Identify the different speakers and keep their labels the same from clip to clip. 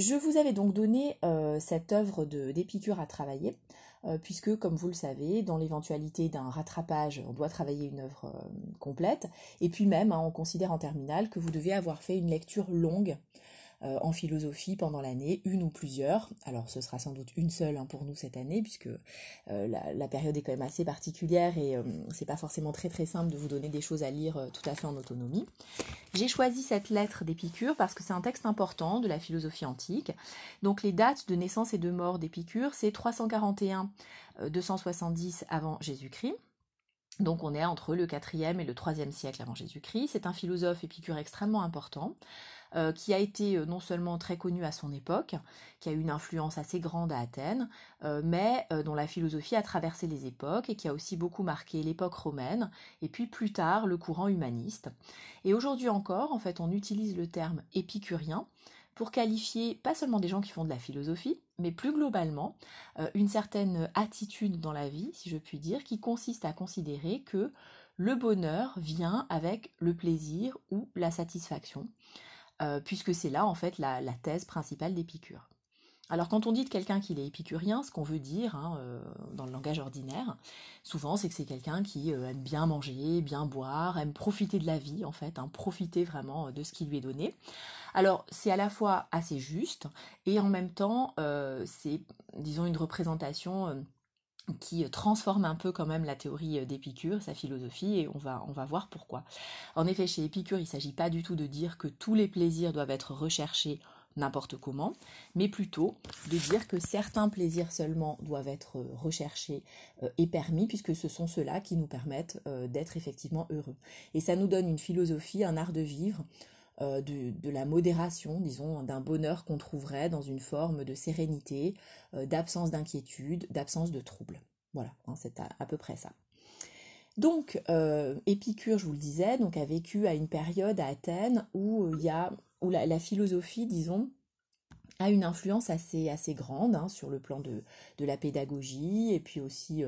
Speaker 1: Je vous avais donc donné cette œuvre d'Épicure à travailler, puisque, comme vous le savez, dans l'éventualité d'un rattrapage, on doit travailler une œuvre complète, et puis même, hein, on considère en terminale que vous devez avoir fait une lecture longue euh, en philosophie pendant l'année, une ou plusieurs. Alors ce sera sans doute une seule hein, pour nous cette année, puisque euh, la, période est quand même assez particulière et euh, c'est pas forcément très très simple de vous donner des choses à lire tout à fait en autonomie. J'ai choisi cette lettre d'Épicure parce que c'est un texte important de la philosophie antique. Donc les dates de naissance et de mort d'Épicure, c'est 341 270 avant Jésus-Christ. Donc on est entre le 4e et le 3e siècle avant Jésus-Christ. C'est un philosophe épicure extrêmement important. Euh, qui a été euh, non seulement très connu à son époque, qui a eu une influence assez grande à Athènes, euh, mais dont la philosophie a traversé les époques et qui a aussi beaucoup marqué l'époque romaine et puis plus tard le courant humaniste. Et aujourd'hui encore, en fait, on utilise le terme épicurien pour qualifier pas seulement des gens qui font de la philosophie, mais plus globalement une certaine attitude dans la vie, si je puis dire, qui consiste à considérer que le bonheur vient avec le plaisir ou la satisfaction, euh, puisque c'est là en fait la, thèse principale d'Épicure. Alors quand on dit de quelqu'un qu'il est épicurien, ce qu'on veut dire hein, euh, dans le langage ordinaire, souvent c'est que c'est quelqu'un qui euh, aime bien manger, bien boire, aime profiter de la vie en fait, hein, profiter vraiment de ce qui lui est donné. Alors c'est à la fois assez juste et en même temps c'est disons une représentation qui transforme un peu quand même la théorie d'Épicure, sa philosophie, et on va, on va voir pourquoi. En effet, chez Épicure, il ne s'agit pas du tout de dire que tous les plaisirs doivent être recherchés n'importe comment, mais plutôt de dire que certains plaisirs seulement doivent être recherchés euh, et permis, puisque ce sont ceux-là qui nous permettent euh, d'être effectivement heureux. Et ça nous donne une philosophie, un art de vivre, euh, de, la modération, disons, d'un bonheur qu'on trouverait dans une forme de sérénité, euh, d'absence d'inquiétude, d'absence de trouble. Voilà, hein, c'est à, peu près ça. Donc, euh, Épicure, je vous le disais, donc a vécu à une période à Athènes où il y a où la, philosophie, disons, a une influence assez, assez grande hein, sur le plan de, de, la pédagogie et puis aussi,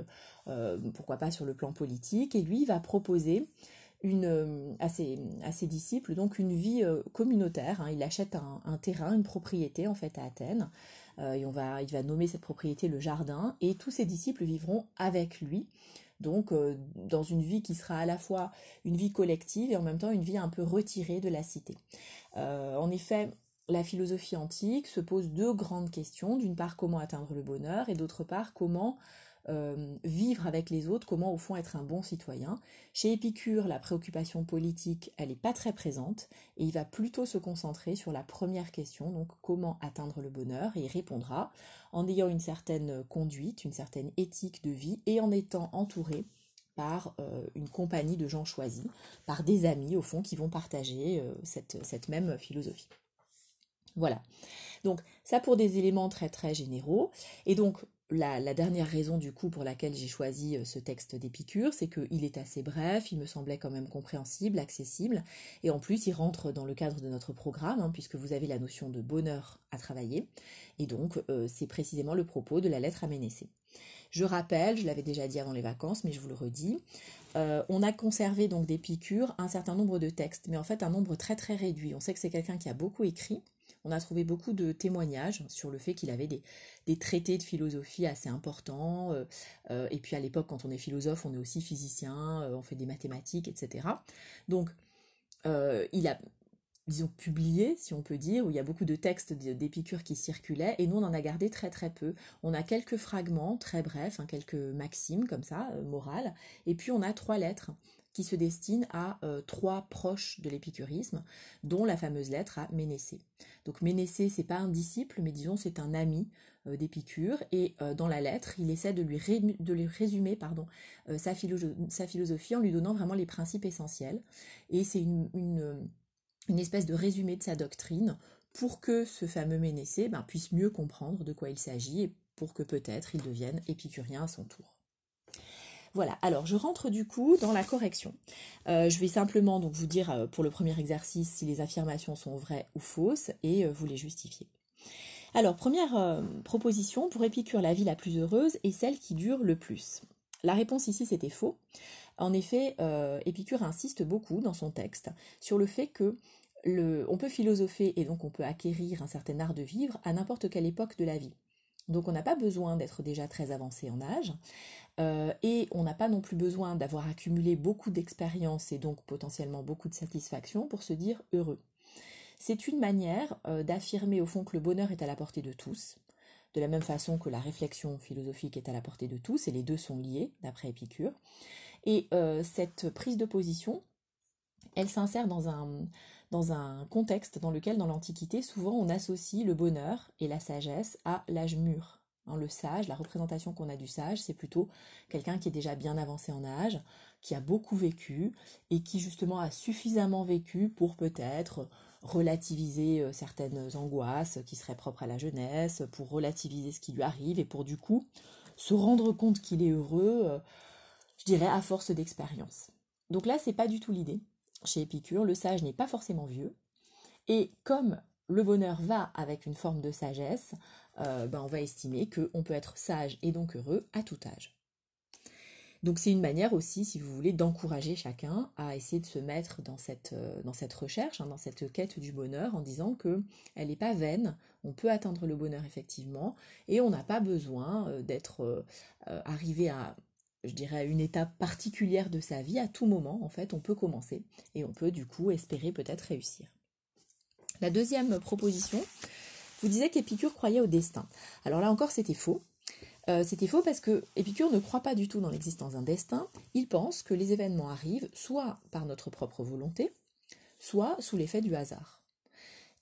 Speaker 1: pourquoi pas, sur le plan politique. Et lui, il va proposer euh, à, ses, disciples donc une vie euh, communautaire. Hein. Il achète un, terrain, une propriété en fait à Athènes. Euh, et on va, il va nommer cette propriété le jardin. Et tous ses disciples vivront avec lui. Donc dans une vie qui sera à la fois une vie collective et en même temps une vie un peu retirée de la cité. en effet, la philosophie antique se pose deux grandes questions. D'une part, comment atteindre le bonheur et d'autre part, comment euh, vivre avec les autres, comment au fond être un bon citoyen. Chez Épicure, la préoccupation politique, elle n'est pas très présente et il va plutôt se concentrer sur la première question, donc comment atteindre le bonheur, et il répondra en ayant une certaine conduite, une certaine éthique de vie et en étant entouré par euh, une compagnie de gens choisis, par des amis au fond qui vont partager euh, cette, cette même philosophie. Voilà. Donc ça pour des éléments très très généraux. Et donc la, dernière raison du coup pour laquelle j'ai choisi euh, ce texte d'Épicure, c'est qu'il est assez bref, il me semblait quand même compréhensible, accessible, et en plus il rentre dans le cadre de notre programme, hein, puisque vous avez la notion de bonheur à travailler, et donc euh, c'est précisément le propos de la lettre à Ménécée. Je rappelle, je l'avais déjà dit avant les vacances, mais je vous le redis, euh, on a conservé donc d'Épicure un certain nombre de textes, mais en fait un nombre très très réduit. On sait que c'est quelqu'un qui a beaucoup écrit, on a trouvé beaucoup de témoignages sur le fait qu'il avait des, traités de philosophie assez importants. Euh, euh, et puis à l'époque, quand on est philosophe, on est aussi physicien, euh, on fait des mathématiques, etc. Donc, il a, disons, publié, si on peut dire, où il y a beaucoup de textes d'Épicure qui circulaient, et nous, on en a gardé très très peu. On a quelques fragments, très brefs, hein, quelques maximes comme ça, morales, et puis on a trois lettres qui se destine à euh, trois proches de l'épicurisme, dont la fameuse lettre à Ménécée. Donc Ménécée, c'est pas un disciple, mais disons c'est un ami euh, d'Épicure, et euh, dans la lettre, il essaie de lui, résumer sa, philosophie en lui donnant vraiment les principes essentiels, et c'est une, une, espèce de résumé de sa doctrine pour que ce fameux Ménécée ben, puisse mieux comprendre de quoi il s'agit, et pour que peut-être il devienne épicurien à son tour. Voilà, alors je rentre du coup dans la correction. Euh, je vais simplement donc vous dire euh, pour le premier exercice si les affirmations sont vraies ou fausses et euh, vous les justifier. Alors, première proposition, pour Épicure, la vie la plus heureuse est celle qui dure le plus. La réponse ici, c'était faux. En effet, Épicure insiste beaucoup dans son texte sur le fait que on peut philosopher et donc on peut acquérir un certain art de vivre à n'importe quelle époque de la vie. Donc on n'a pas besoin d'être déjà très avancé en âge euh, et on n'a pas non plus besoin d'avoir accumulé beaucoup d'expérience et donc potentiellement beaucoup de satisfaction pour se dire heureux. C'est une manière euh, d'affirmer au fond que le bonheur est à la portée de tous, de la même façon que la réflexion philosophique est à la portée de tous, et les deux sont liés, d'après Épicure. Et euh, cette prise de position, elle s'insère dans un, dans un contexte dans lequel, dans l'Antiquité, souvent on associe le bonheur et la sagesse à l'âge mûr. Hein, le sage, la représentation qu'on a du sage, c'est plutôt quelqu'un qui est déjà bien avancé en âge, qui a beaucoup vécu et qui justement a suffisamment vécu pour peut-être relativiser euh, certaines angoisses qui seraient propres à la jeunesse, pour relativiser ce qui lui arrive et pour du coup se rendre compte qu'il est heureux, euh, je dirais à force d'expérience. Donc là, c'est pas du tout l'idée chez Épicure, le sage n'est pas forcément vieux, et comme le bonheur va avec une forme de sagesse, euh, ben on va estimer qu'on peut être sage et donc heureux à tout âge. Donc c'est une manière aussi, si vous voulez, d'encourager chacun à essayer de se mettre dans cette, euh, recherche, hein, dans cette quête du bonheur, en disant que elle n'est pas vaine, on peut atteindre le bonheur effectivement, et on n'a pas besoin euh, d'être arrivé à je dirais, une étape particulière de sa vie, à tout moment, en fait, on peut commencer et on peut du coup espérer peut-être réussir. La deuxième proposition vous disait qu'Épicure croyait au destin. Alors là encore, c'était faux. Euh, c'était faux parce que Épicure ne croit pas du tout dans l'existence d'un destin. Il pense que les événements arrivent soit par notre propre volonté, soit sous l'effet du hasard.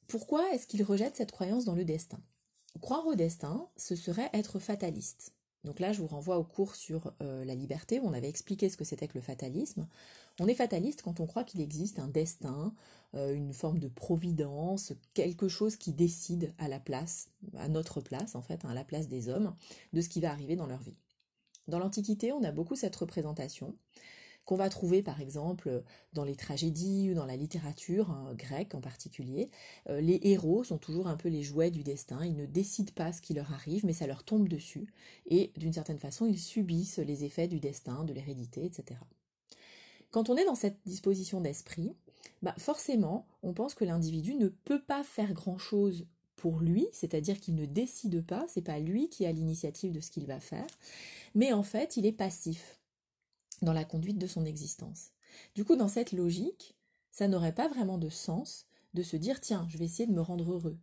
Speaker 1: Pourquoi est-ce qu'il rejette cette croyance dans le destin? Croire au destin, ce serait être fataliste. Donc là, je vous renvoie au cours sur euh, la liberté où on avait expliqué ce que c'était que le fatalisme. On est fataliste quand on croit qu'il existe un destin, euh, une forme de providence, quelque chose qui décide à la place, à notre place en fait, hein, à la place des hommes, de ce qui va arriver dans leur vie. Dans l'Antiquité, on a beaucoup cette représentation qu'on va trouver par exemple dans les tragédies ou dans la littérature hein, grecque en particulier. Euh, les héros sont toujours un peu les jouets du destin, ils ne décident pas ce qui leur arrive, mais ça leur tombe dessus, et d'une certaine façon ils subissent les effets du destin, de l'hérédité, etc. Quand on est dans cette disposition d'esprit, bah forcément, on pense que l'individu ne peut pas faire grand-chose pour lui, c'est-à-dire qu'il ne décide pas, c'est pas lui qui a l'initiative de ce qu'il va faire, mais en fait, il est passif dans la conduite de son existence. Du coup, dans cette logique, ça n'aurait pas vraiment de sens de se dire tiens, je vais essayer de me rendre heureux.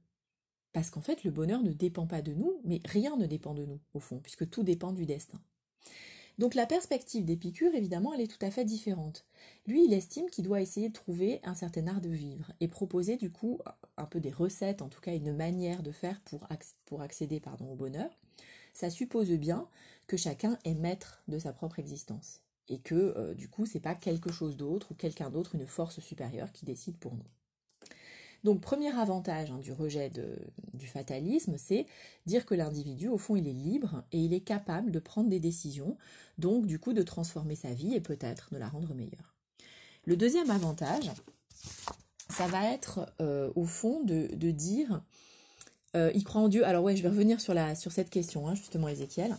Speaker 1: Parce qu'en fait, le bonheur ne dépend pas de nous, mais rien ne dépend de nous, au fond, puisque tout dépend du destin. Donc la perspective d'Épicure, évidemment, elle est tout à fait différente. Lui, il estime qu'il doit essayer de trouver un certain art de vivre et proposer du coup un peu des recettes, en tout cas une manière de faire pour, accéder pardon, au bonheur. Ça suppose bien que chacun est maître de sa propre existence et que euh, du coup c'est pas quelque chose d'autre ou quelqu'un d'autre, une force supérieure qui décide pour nous. Donc premier avantage hein, du rejet du fatalisme, c'est dire que l'individu au fond il est libre et il est capable de prendre des décisions, donc du coup de transformer sa vie et peut-être de la rendre meilleure. Le deuxième avantage, ça va être euh, au fond de, dire euh, il croit en Dieu. Alors ouais, je vais revenir sur, cette question, hein, justement, Ézéchiel.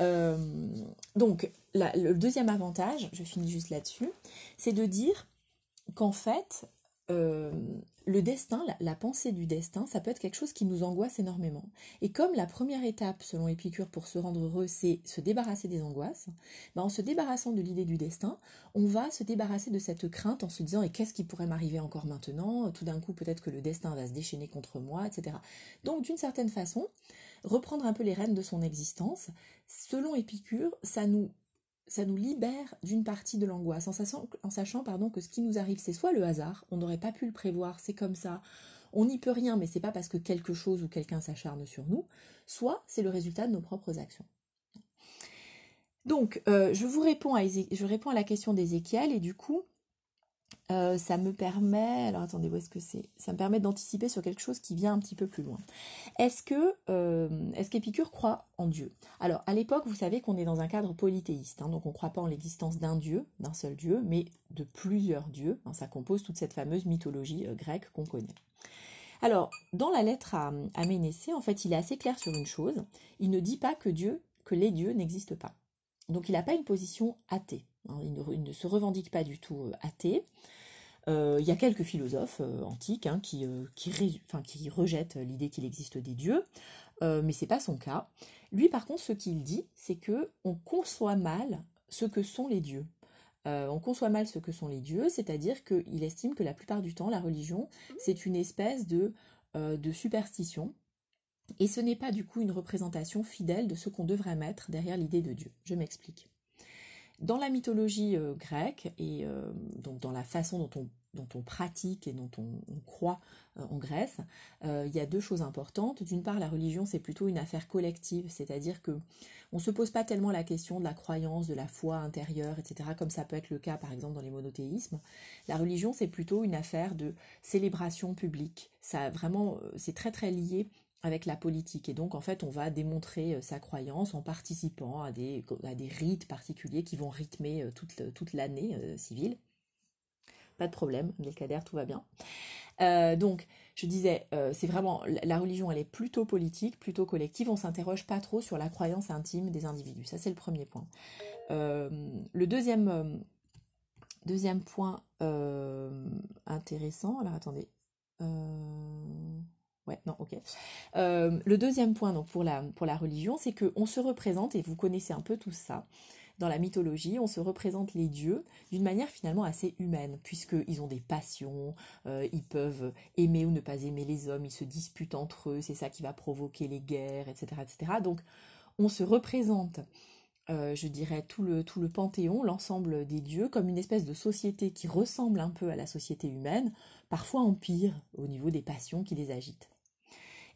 Speaker 1: Euh, donc, le deuxième avantage, je finis juste là-dessus, c'est de dire qu'en fait, euh, le destin, la, pensée du destin, ça peut être quelque chose qui nous angoisse énormément. Et comme la première étape, selon Épicure, pour se rendre heureux, c'est se débarrasser des angoisses, ben en se débarrassant de l'idée du destin, on va se débarrasser de cette crainte en se disant et qu'est-ce qui pourrait m'arriver encore maintenant? Tout d'un coup, peut-être que le destin va se déchaîner contre moi, etc. Donc, d'une certaine façon, reprendre un peu les rênes de son existence, selon Épicure, ça nous ça nous libère d'une partie de l'angoisse, en sachant, pardon, que ce qui nous arrive, c'est soit le hasard, on n'aurait pas pu le prévoir, c'est comme ça, on n'y peut rien, mais c'est pas parce que quelque chose ou quelqu'un s'acharne sur nous, soit c'est le résultat de nos propres actions. Donc, euh, je vous réponds à, je réponds à la question d'Ézéchiel, et du coup, euh, ça me permet, alors attendez, où est-ce que c'est? Ça me permet d'anticiper sur quelque chose qui vient un petit peu plus loin. Est-ce euh, qu'Épicure croit en Dieu? Alors, à l'époque, vous savez qu'on est dans un cadre polythéiste, hein, donc on ne croit pas en l'existence d'un Dieu, d'un seul Dieu, mais de plusieurs dieux. Hein, ça compose toute cette fameuse mythologie euh, grecque qu'on connaît. Alors, dans la lettre à, à Ménécée, en fait, il est assez clair sur une chose. Il ne dit pas que Dieu, que les dieux n'existent pas. Donc, il n'a pas une position athée. Hein, il, ne, se revendique pas du tout athée. Il y a quelques philosophes antiques hein, qui, qui, rejettent l'idée qu'il existe des dieux, mais c'est pas son cas. Lui, par contre, ce qu'il dit, c'est que on conçoit mal ce que sont les dieux. on conçoit mal ce que sont les dieux, c'est-à-dire qu'il estime que la plupart du temps, la religion, c'est une espèce de, superstition et ce n'est pas du coup une représentation fidèle de ce qu'on devrait mettre derrière l'idée de Dieu. Je m'explique. Dans la mythologie euh, grecque et euh, donc dans la façon dont on, dont on pratique et dont on, croit euh, en Grèce, il y a deux choses importantes. D'une part, la religion c'est plutôt une affaire collective, c'est-à-dire que on se pose pas tellement la question de la croyance, de la foi intérieure, etc. Comme ça peut être le cas par exemple dans les monothéismes. La religion c'est plutôt une affaire de célébration publique. Ça vraiment c'est très très lié avec la politique. Et donc, en fait, on va démontrer euh, sa croyance en participant à des, à des rites particuliers qui vont rythmer euh, toute, toute l'année euh, civile. Pas de problème, Abdelkader, tout va bien. donc, je disais, c'est vraiment, la religion, elle est plutôt politique, plutôt collective. On s'interroge pas trop sur la croyance intime des individus. Ça, c'est le premier point. le deuxième, point intéressant, alors attendez. Ouais, non, ok. Euh, le deuxième point donc pour la, pour la religion, c'est qu'on se représente, et vous connaissez un peu tout ça, dans la mythologie, on se représente les dieux d'une manière finalement assez humaine, puisqu'ils ont des passions, euh, ils peuvent aimer ou ne pas aimer les hommes, ils se disputent entre eux, c'est ça qui va provoquer les guerres, etc. etc. Donc on se représente, euh, je dirais, tout le, panthéon, l'ensemble des dieux, comme une espèce de société qui ressemble un peu à la société humaine, parfois en pire au niveau des passions qui les agitent.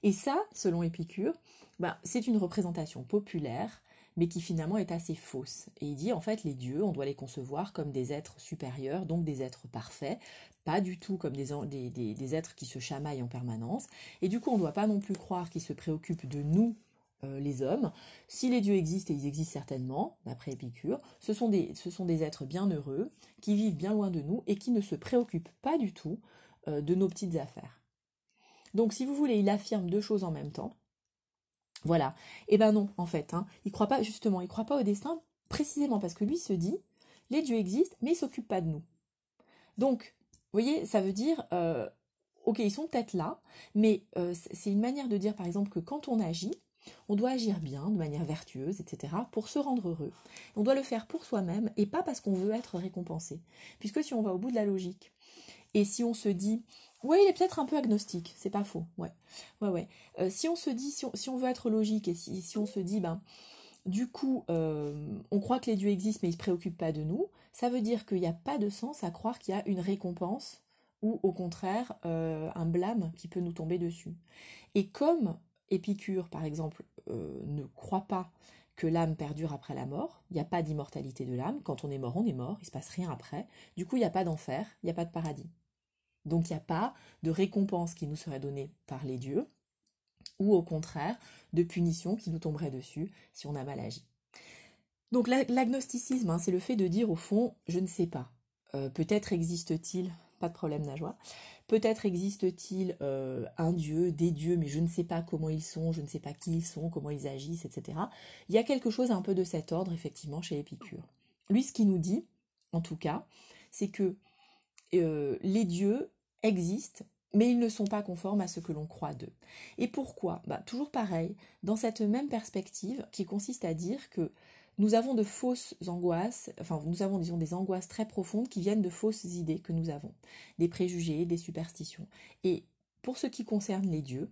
Speaker 1: Et ça, selon Épicure, ben, c'est une représentation populaire, mais qui finalement est assez fausse. Et il dit en fait les dieux, on doit les concevoir comme des êtres supérieurs, donc des êtres parfaits, pas du tout comme des, êtres qui se chamaillent en permanence. Et du coup, on ne doit pas non plus croire qu'ils se préoccupent de nous, euh, les hommes. Si les dieux existent, et ils existent certainement, d'après Épicure, ce sont, des, ce sont des êtres bien heureux, qui vivent bien loin de nous et qui ne se préoccupent pas du tout euh, de nos petites affaires. Donc si vous voulez, il affirme deux choses en même temps. Voilà. Et eh ben non, en fait, hein, il croit pas justement, il croit pas au destin précisément parce que lui se dit les dieux existent, mais ils s'occupent pas de nous. Donc, vous voyez, ça veut dire euh, ok, ils sont peut-être là, mais euh, c'est une manière de dire par exemple que quand on agit, on doit agir bien, de manière vertueuse, etc., pour se rendre heureux. On doit le faire pour soi-même et pas parce qu'on veut être récompensé. Puisque si on va au bout de la logique, et si on se dit oui, il est peut-être un peu agnostique, c'est pas faux. Ouais, ouais, ouais. Euh, si on se dit, si on, veut être logique et si, on se dit, ben, du coup, euh, on croit que les dieux existent mais ils se préoccupent pas de nous, ça veut dire qu'il n'y a pas de sens à croire qu'il y a une récompense ou au contraire euh, un blâme qui peut nous tomber dessus. Et comme Épicure, par exemple, ne croit pas que l'âme perdure après la mort, il n'y a pas d'immortalité de l'âme, quand on est mort, on est mort, il se passe rien après, du coup il n'y a pas d'enfer, il n'y a pas de paradis. Donc il n'y a pas de récompense qui nous serait donnée par les dieux, ou au contraire de punition qui nous tomberait dessus si on a mal agi. Donc l'agnosticisme, hein, c'est le fait de dire au fond, je ne sais pas. Euh, peut-être existe-t-il, pas de problème Najwa, peut-être existe-t-il euh, un dieu, des dieux, mais je ne sais pas comment ils sont, je ne sais pas qui ils sont, comment ils agissent, etc. Il y a quelque chose un peu de cet ordre, effectivement, chez Épicure. Lui, ce qu'il nous dit, en tout cas, c'est que euh, les dieux existent, mais ils ne sont pas conformes à ce que l'on croit d'eux. Et pourquoi? Bah, Toujours pareil, dans cette même perspective qui consiste à dire que nous avons de fausses angoisses, enfin nous avons disons des angoisses très profondes qui viennent de fausses idées que nous avons, des préjugés, des superstitions. Et pour ce qui concerne les dieux,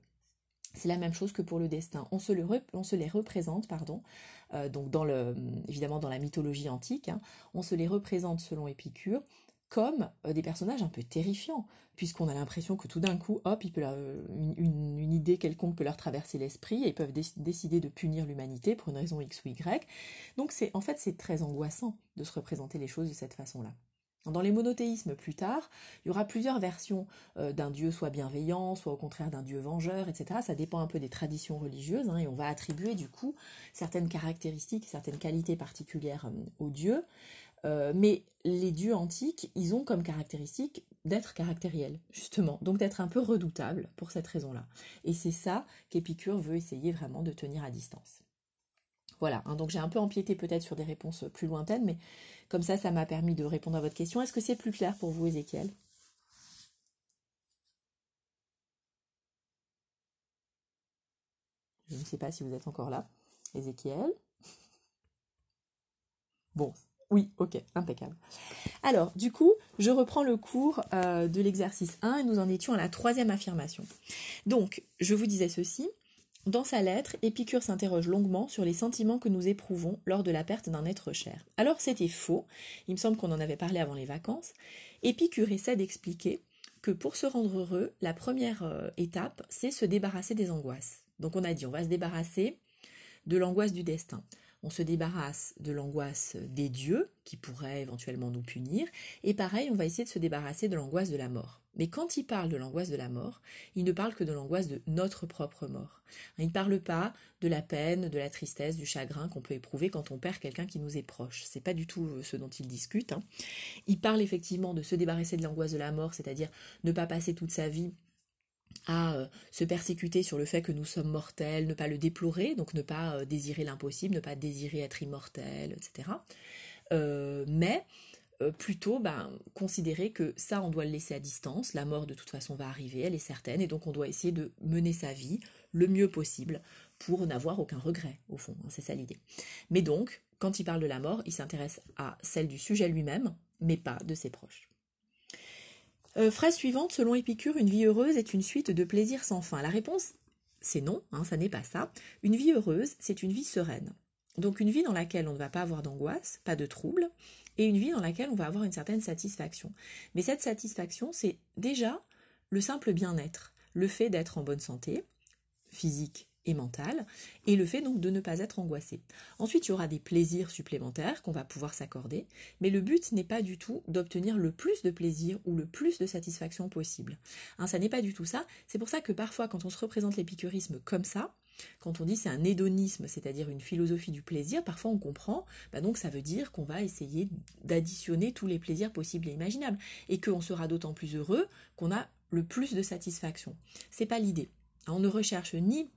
Speaker 1: c'est la même chose que pour le destin. On se, les représente, pardon, euh, donc dans le, évidemment dans la mythologie antique, hein, on se les représente selon Épicure comme euh, des personnages un peu terrifiants, puisqu'on a l'impression que tout d'un coup, hop, il peut une, idée quelconque peut leur traverser l'esprit et ils peuvent décider de punir l'humanité pour une raison X ou Y. Donc c'est en fait c'est très angoissant de se représenter les choses de cette façon-là. Dans les monothéismes plus tard, il y aura plusieurs versions euh, d'un dieu soit bienveillant, soit au contraire d'un dieu vengeur, etc. Ça dépend un peu des traditions religieuses, hein, et on va attribuer du coup certaines caractéristiques, certaines qualités particulières euh, aux dieux. Euh, mais les dieux antiques, ils ont comme caractéristique d'être caractériels, justement, donc d'être un peu redoutables pour cette raison-là. Et c'est ça qu'Épicure veut essayer vraiment de tenir à distance. Voilà, hein. donc j'ai un peu empiété peut-être sur des réponses plus lointaines, mais comme ça, ça m'a permis de répondre à votre question. Est-ce que c'est plus clair pour vous, Ézéchiel? Je ne sais pas si vous êtes encore là, Ézéchiel. Bon, oui, ok, impeccable. Alors, du coup, je reprends le cours euh, de l'exercice 1 et nous en étions à la troisième affirmation. Donc, je vous disais ceci. Dans sa lettre, Épicure s'interroge longuement sur les sentiments que nous éprouvons lors de la perte d'un être cher. Alors c'était faux, il me semble qu'on en avait parlé avant les vacances. Épicure essaie d'expliquer que pour se rendre heureux, la première euh, étape, c'est se débarrasser des angoisses. Donc on a dit, on va se débarrasser de l'angoisse du destin on se débarrasse de l'angoisse des dieux, qui pourraient éventuellement nous punir, et pareil, on va essayer de se débarrasser de l'angoisse de la mort. Mais quand il parle de l'angoisse de la mort, il ne parle que de l'angoisse de notre propre mort. Il ne parle pas de la peine, de la tristesse, du chagrin qu'on peut éprouver quand on perd quelqu'un qui nous est proche. C'est pas du tout euh, ce dont il discute. Hein. Il parle effectivement de se débarrasser de l'angoisse de la mort, c'est-à-dire ne pas passer toute sa vie à euh, se persécuter sur le fait que nous sommes mortels, ne pas le déplorer, donc ne pas euh, désirer l'impossible, ne pas désirer être immortel, etc. Euh, mais plutôt ben, considérer que ça, on doit le laisser à distance, la mort de toute façon va arriver, elle est certaine, et donc on doit essayer de mener sa vie le mieux possible pour n'avoir aucun regret, au fond, hein, c'est ça l'idée. Mais donc, quand il parle de la mort, il s'intéresse à celle du sujet lui-même, mais pas de ses proches. Euh, phrase suivante, selon Épicure, une vie heureuse est une suite de plaisirs sans fin. La réponse, c'est non, hein, ça n'est pas ça. Une vie heureuse, c'est une vie sereine. Donc une vie dans laquelle on ne va pas avoir d'angoisse, pas de troubles, et une vie dans laquelle on va avoir une certaine satisfaction. Mais cette satisfaction, c'est déjà le simple bien-être, le fait d'être en bonne santé, physique et mentale, et le fait donc de ne pas être angoissé. Ensuite, il y aura des plaisirs supplémentaires qu'on va pouvoir s'accorder, mais le but n'est pas du tout d'obtenir le plus de plaisir ou le plus de satisfaction possible. Hein, ça n'est pas du tout ça. C'est pour ça que parfois, quand on se représente l'épicurisme comme ça, quand on dit c'est un hédonisme, c'est-à-dire une philosophie du plaisir, parfois on comprend, bah donc ça veut dire qu'on va essayer d'additionner tous les plaisirs possibles et imaginables, et qu'on sera d'autant plus heureux qu'on a le plus de satisfaction. C'est pas l'idée. On ne recherche ni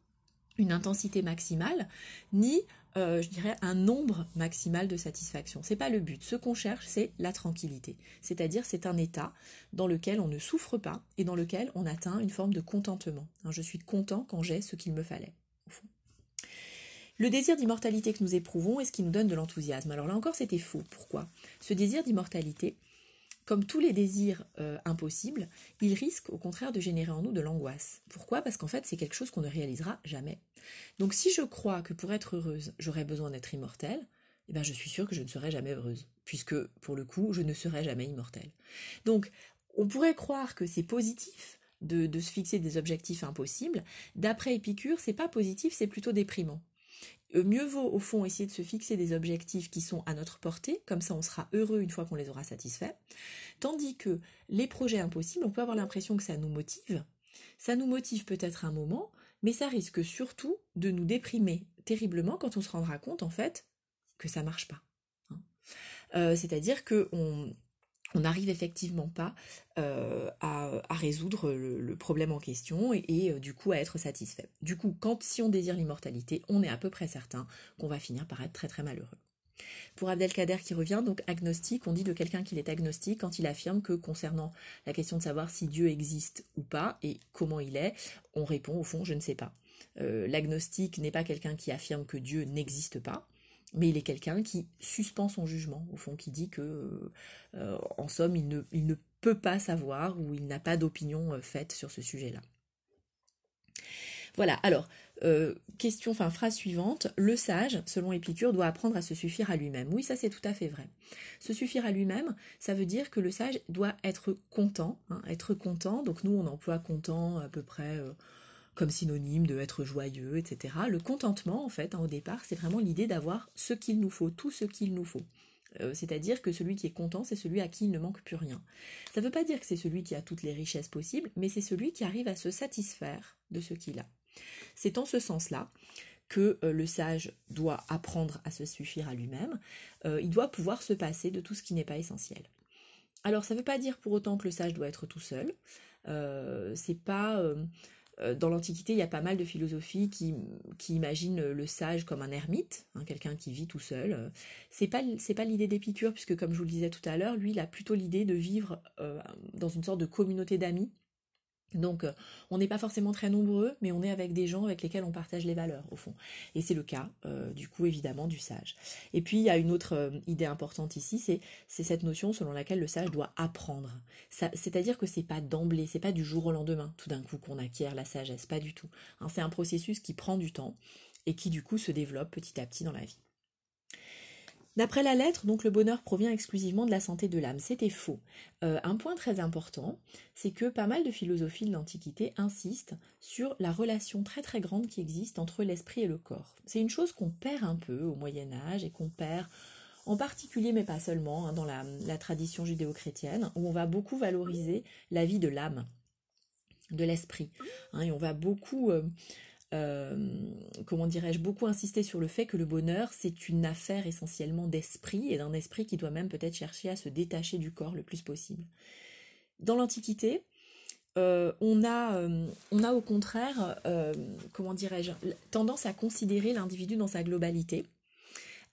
Speaker 1: une intensité maximale, ni euh, je dirais un nombre maximal de satisfaction. C'est pas le but. Ce qu'on cherche, c'est la tranquillité. C'est-à-dire, c'est un état dans lequel on ne souffre pas et dans lequel on atteint une forme de contentement. Hein, je suis content quand j'ai ce qu'il me fallait. Le désir d'immortalité que nous éprouvons est ce qui nous donne de l'enthousiasme. Alors là encore, c'était faux. Pourquoi? Ce désir d'immortalité, comme tous les désirs euh, impossibles, il risque au contraire de générer en nous de l'angoisse. Pourquoi? Parce qu'en fait, c'est quelque chose qu'on ne réalisera jamais. Donc si je crois que pour être heureuse, j'aurais besoin d'être immortelle, eh bien je suis sûre que je ne serai jamais heureuse, puisque pour le coup, je ne serai jamais immortelle. Donc, on pourrait croire que c'est positif de, de se fixer des objectifs impossibles. D'après Épicure, c'est pas positif, c'est plutôt déprimant. Euh, mieux vaut au fond essayer de se fixer des objectifs qui sont à notre portée, comme ça on sera heureux une fois qu'on les aura satisfaits, tandis que les projets impossibles, on peut avoir l'impression que ça nous motive, ça nous motive peut-être un moment, mais ça risque surtout de nous déprimer terriblement quand on se rendra compte en fait que ça marche pas. Hein. Euh, c'est-à-dire que on, on n'arrive effectivement pas euh, à, résoudre le, problème en question et, euh, du coup à être satisfait. Du coup, quand si on désire l'immortalité, on est à peu près certain qu'on va finir par être très très malheureux. Pour Abdelkader qui revient, donc agnostique, on dit de quelqu'un qu'il est agnostique quand il affirme que concernant la question de savoir si Dieu existe ou pas et comment il est, on répond au fond je ne sais pas. Euh, l'agnostique n'est pas quelqu'un qui affirme que Dieu n'existe pas, mais il est quelqu'un qui suspend son jugement, au fond, qui dit que, euh, en somme, il ne, peut pas savoir ou il n'a pas d'opinion euh, faite sur ce sujet-là. Voilà, alors, euh, question, enfin, phrase suivante, le sage, selon Épicure, doit apprendre à se suffire à lui-même. Oui, ça c'est tout à fait vrai. Se suffire à lui-même, ça veut dire que le sage doit être content, hein, être content, donc nous on emploie content à peu près comme synonyme de être joyeux, etc. Le contentement, en fait, au départ, c'est vraiment l'idée d'avoir ce qu'il nous faut, tout ce qu'il nous faut. Euh, c'est-à-dire que celui qui est content, c'est celui à qui il ne manque plus rien. Ça ne veut pas dire que c'est celui qui a toutes les richesses possibles, mais c'est celui qui arrive à se satisfaire de ce qu'il a. C'est en ce sens-là que euh, le sage doit apprendre à se suffire à lui-même, euh, il doit pouvoir se passer de tout ce qui n'est pas essentiel. Alors ça ne veut pas dire pour autant que le sage doit être tout seul, c'est pas dans l'Antiquité, il y a pas mal de philosophies qui, qui imaginent le sage comme un ermite, hein, quelqu'un qui vit tout seul. C'est pas c'est pas l'idée d'Épicure, puisque comme je vous le disais tout à l'heure, lui, il a plutôt l'idée de vivre euh, dans une sorte de communauté d'amis Donc, euh, on n'est pas forcément très nombreux, mais on est avec des gens avec lesquels on partage les valeurs, au fond. Et c'est le cas, euh, du coup, évidemment, du sage. Et puis, il y a une autre euh, idée importante ici, c'est cette notion selon laquelle le sage doit apprendre. C'est-à-dire que c'est pas d'emblée, c'est pas du jour au lendemain, tout d'un coup, qu'on acquiert la sagesse, pas du tout. Hein, c'est un processus qui prend du temps et qui, du coup, se développe petit à petit dans la vie. D'après la lettre, donc le bonheur provient exclusivement de la santé de l'âme. C'était faux. Euh, un point très important, c'est que pas mal de philosophies de l'Antiquité insistent sur la relation très très grande qui existe entre l'esprit et le corps. C'est une chose qu'on perd un peu au Moyen Âge et qu'on perd en particulier, mais pas seulement, hein, dans la, tradition judéo-chrétienne, où on va beaucoup valoriser la vie de l'âme, de l'esprit. Hein, et on va beaucoup... Euh, euh, comment dirais-je, beaucoup insisté sur le fait que le bonheur, c'est une affaire essentiellement d'esprit, et d'un esprit qui doit même peut-être chercher à se détacher du corps le plus possible. Dans l'Antiquité, euh, on, a, euh, on a au contraire, comment dirais-je, tendance à considérer l'individu dans sa globalité.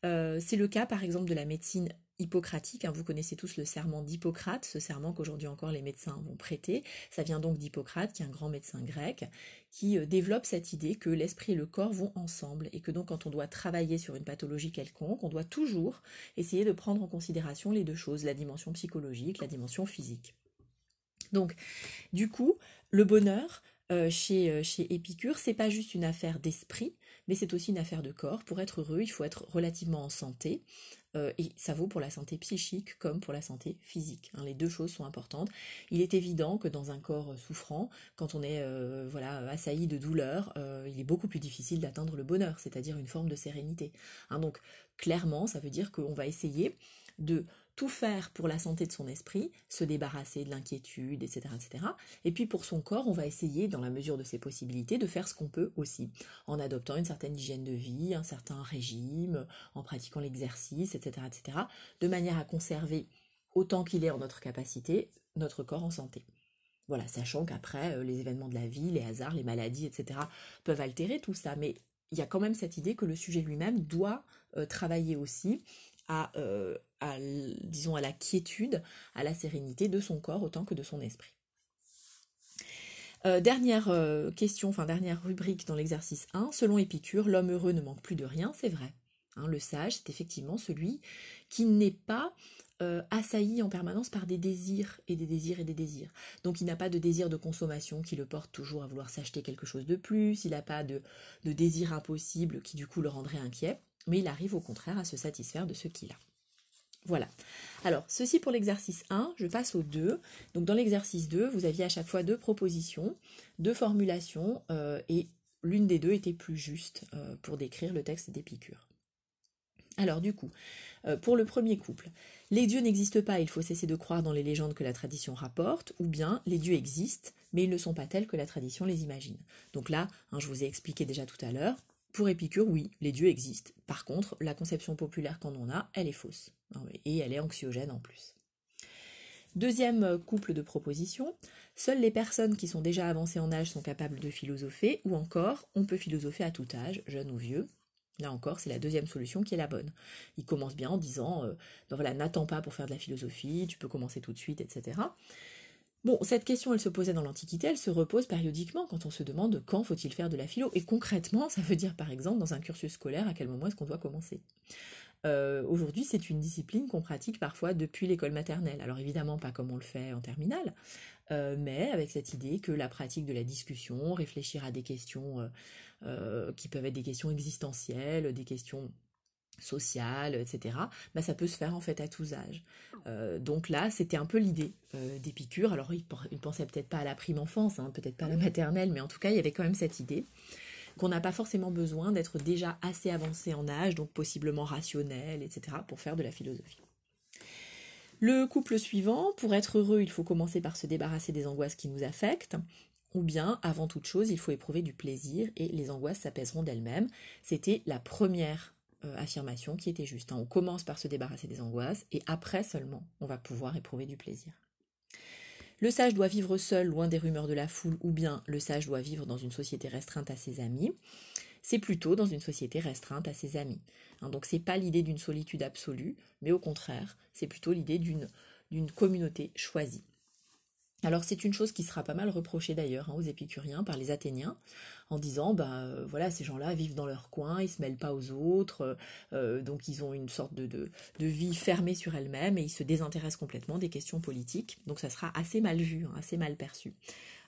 Speaker 1: c'est le cas par exemple de la médecine hippocratique. Hein, vous connaissez tous le serment d'Hippocrate, ce serment qu'aujourd'hui encore les médecins vont prêter. Ça vient donc d'Hippocrate, qui est un grand médecin grec, qui euh, développe cette idée que l'esprit et le corps vont ensemble et que donc quand on doit travailler sur une pathologie quelconque, on doit toujours essayer de prendre en considération les deux choses, la dimension psychologique, la dimension physique. Donc, du coup, le bonheur, euh, chez, euh, chez Épicure, c'est pas juste une affaire d'esprit, mais c'est aussi une affaire de corps. Pour être heureux, il faut être relativement en santé, euh, et ça vaut pour la santé psychique comme pour la santé physique. Hein. les deux choses sont importantes. Il est évident que dans un corps souffrant, quand on est euh, voilà assailli de douleur, euh, il est beaucoup plus difficile d'atteindre le bonheur, c'est-à-dire une forme de sérénité. Hein. donc clairement, ça veut dire qu'on va essayer de tout faire pour la santé de son esprit, se débarrasser de l'inquiétude, etc., etc. Et puis pour son corps, on va essayer, dans la mesure de ses possibilités, de faire ce qu'on peut aussi, en adoptant une certaine hygiène de vie, un certain régime, en pratiquant l'exercice, etc., etc., de manière à conserver autant qu'il est en notre capacité notre corps en santé. Voilà, sachant qu'après, euh, les événements de la vie, les hasards, les maladies, etc., peuvent altérer tout ça, mais il y a quand même cette idée que le sujet lui-même doit euh, travailler aussi euh, disons, à la quiétude, à la sérénité de son corps autant que de son esprit. Euh, dernière euh, question, enfin dernière rubrique dans l'exercice 1, selon Épicure, l'homme heureux ne manque plus de rien, c'est vrai. Hein, le sage, c'est effectivement celui qui n'est pas assailli en permanence par des désirs et des désirs et des désirs. Donc il n'a pas de désir de consommation qui le porte toujours à vouloir s'acheter quelque chose de plus, il n'a pas de, de désir impossible qui du coup le rendrait inquiet mais il arrive au contraire à se satisfaire de ce qu'il a. Voilà. Alors, ceci pour l'exercice 1, je passe au 2. Donc dans l'exercice 2, vous aviez à chaque fois deux propositions, deux formulations, euh, et l'une des deux était plus juste euh, pour décrire le texte d'Épicure. Alors du coup, euh, pour le premier couple, les dieux n'existent pas, il faut cesser de croire dans les légendes que la tradition rapporte, ou bien les dieux existent, mais ils ne sont pas tels que la tradition les imagine. Donc là, hein, je vous ai expliqué déjà tout à l'heure, pour Épicure, oui, les dieux existent. Par contre, la conception populaire qu'on en a, elle est fausse. Et elle est anxiogène en plus. Deuxième euh, couple de propositions, seules les personnes qui sont déjà avancées en âge sont capables de philosopher, ou encore, on peut philosopher à tout âge, jeune ou vieux. Là encore, c'est la deuxième solution qui est la bonne. Il commence bien en disant, euh, ben voilà, n'attends pas pour faire de la philosophie, tu peux commencer tout de suite, etc. Bon, cette question, elle se posait dans l'Antiquité, elle se repose périodiquement quand on se demande quand faut-il faire de la philo. Et concrètement, ça veut dire par exemple dans un cursus scolaire à quel moment est-ce qu'on doit commencer? Euh, aujourd'hui, c'est une discipline qu'on pratique parfois depuis l'école maternelle. Alors évidemment pas comme on le fait en terminale, euh, mais avec cette idée que la pratique de la discussion, réfléchir à des questions euh, qui peuvent être des questions existentielles, des questions sociale, etc., bah, ça peut se faire en fait à tous âges. Euh, donc là, c'était un peu l'idée euh, d'Épicure. Alors il, ne pensait peut-être pas à la prime enfance, hein, peut-être pas à la maternelle, mais en tout cas, il y avait quand même cette idée qu'on n'a pas forcément besoin d'être déjà assez avancé en âge, donc possiblement rationnel, etc., pour faire de la philosophie. Le couple suivant, pour être heureux, il faut commencer par se débarrasser des angoisses qui nous affectent, ou bien, avant toute chose, il faut éprouver du plaisir et les angoisses s'apaiseront d'elles-mêmes. C'était la première euh, affirmation qui était juste. Hein. On commence par se débarrasser des angoisses et après seulement on va pouvoir éprouver du plaisir. Le sage doit vivre seul, loin des rumeurs de la foule, ou bien le sage doit vivre dans une société restreinte à ses amis. C'est plutôt dans une société restreinte à ses amis. Hein. donc c'est pas l'idée d'une solitude absolue, mais au contraire, c'est plutôt l'idée d'une communauté choisie. Alors c'est une chose qui sera pas mal reprochée d'ailleurs hein, aux épicuriens par les Athéniens, en disant euh, voilà ces gens-là vivent dans leur coin, ils se mêlent pas aux autres, euh, euh, donc ils ont une sorte de, vie fermée sur elles-mêmes et ils se désintéressent complètement des questions politiques. Donc ça sera assez mal vu, hein, assez mal perçu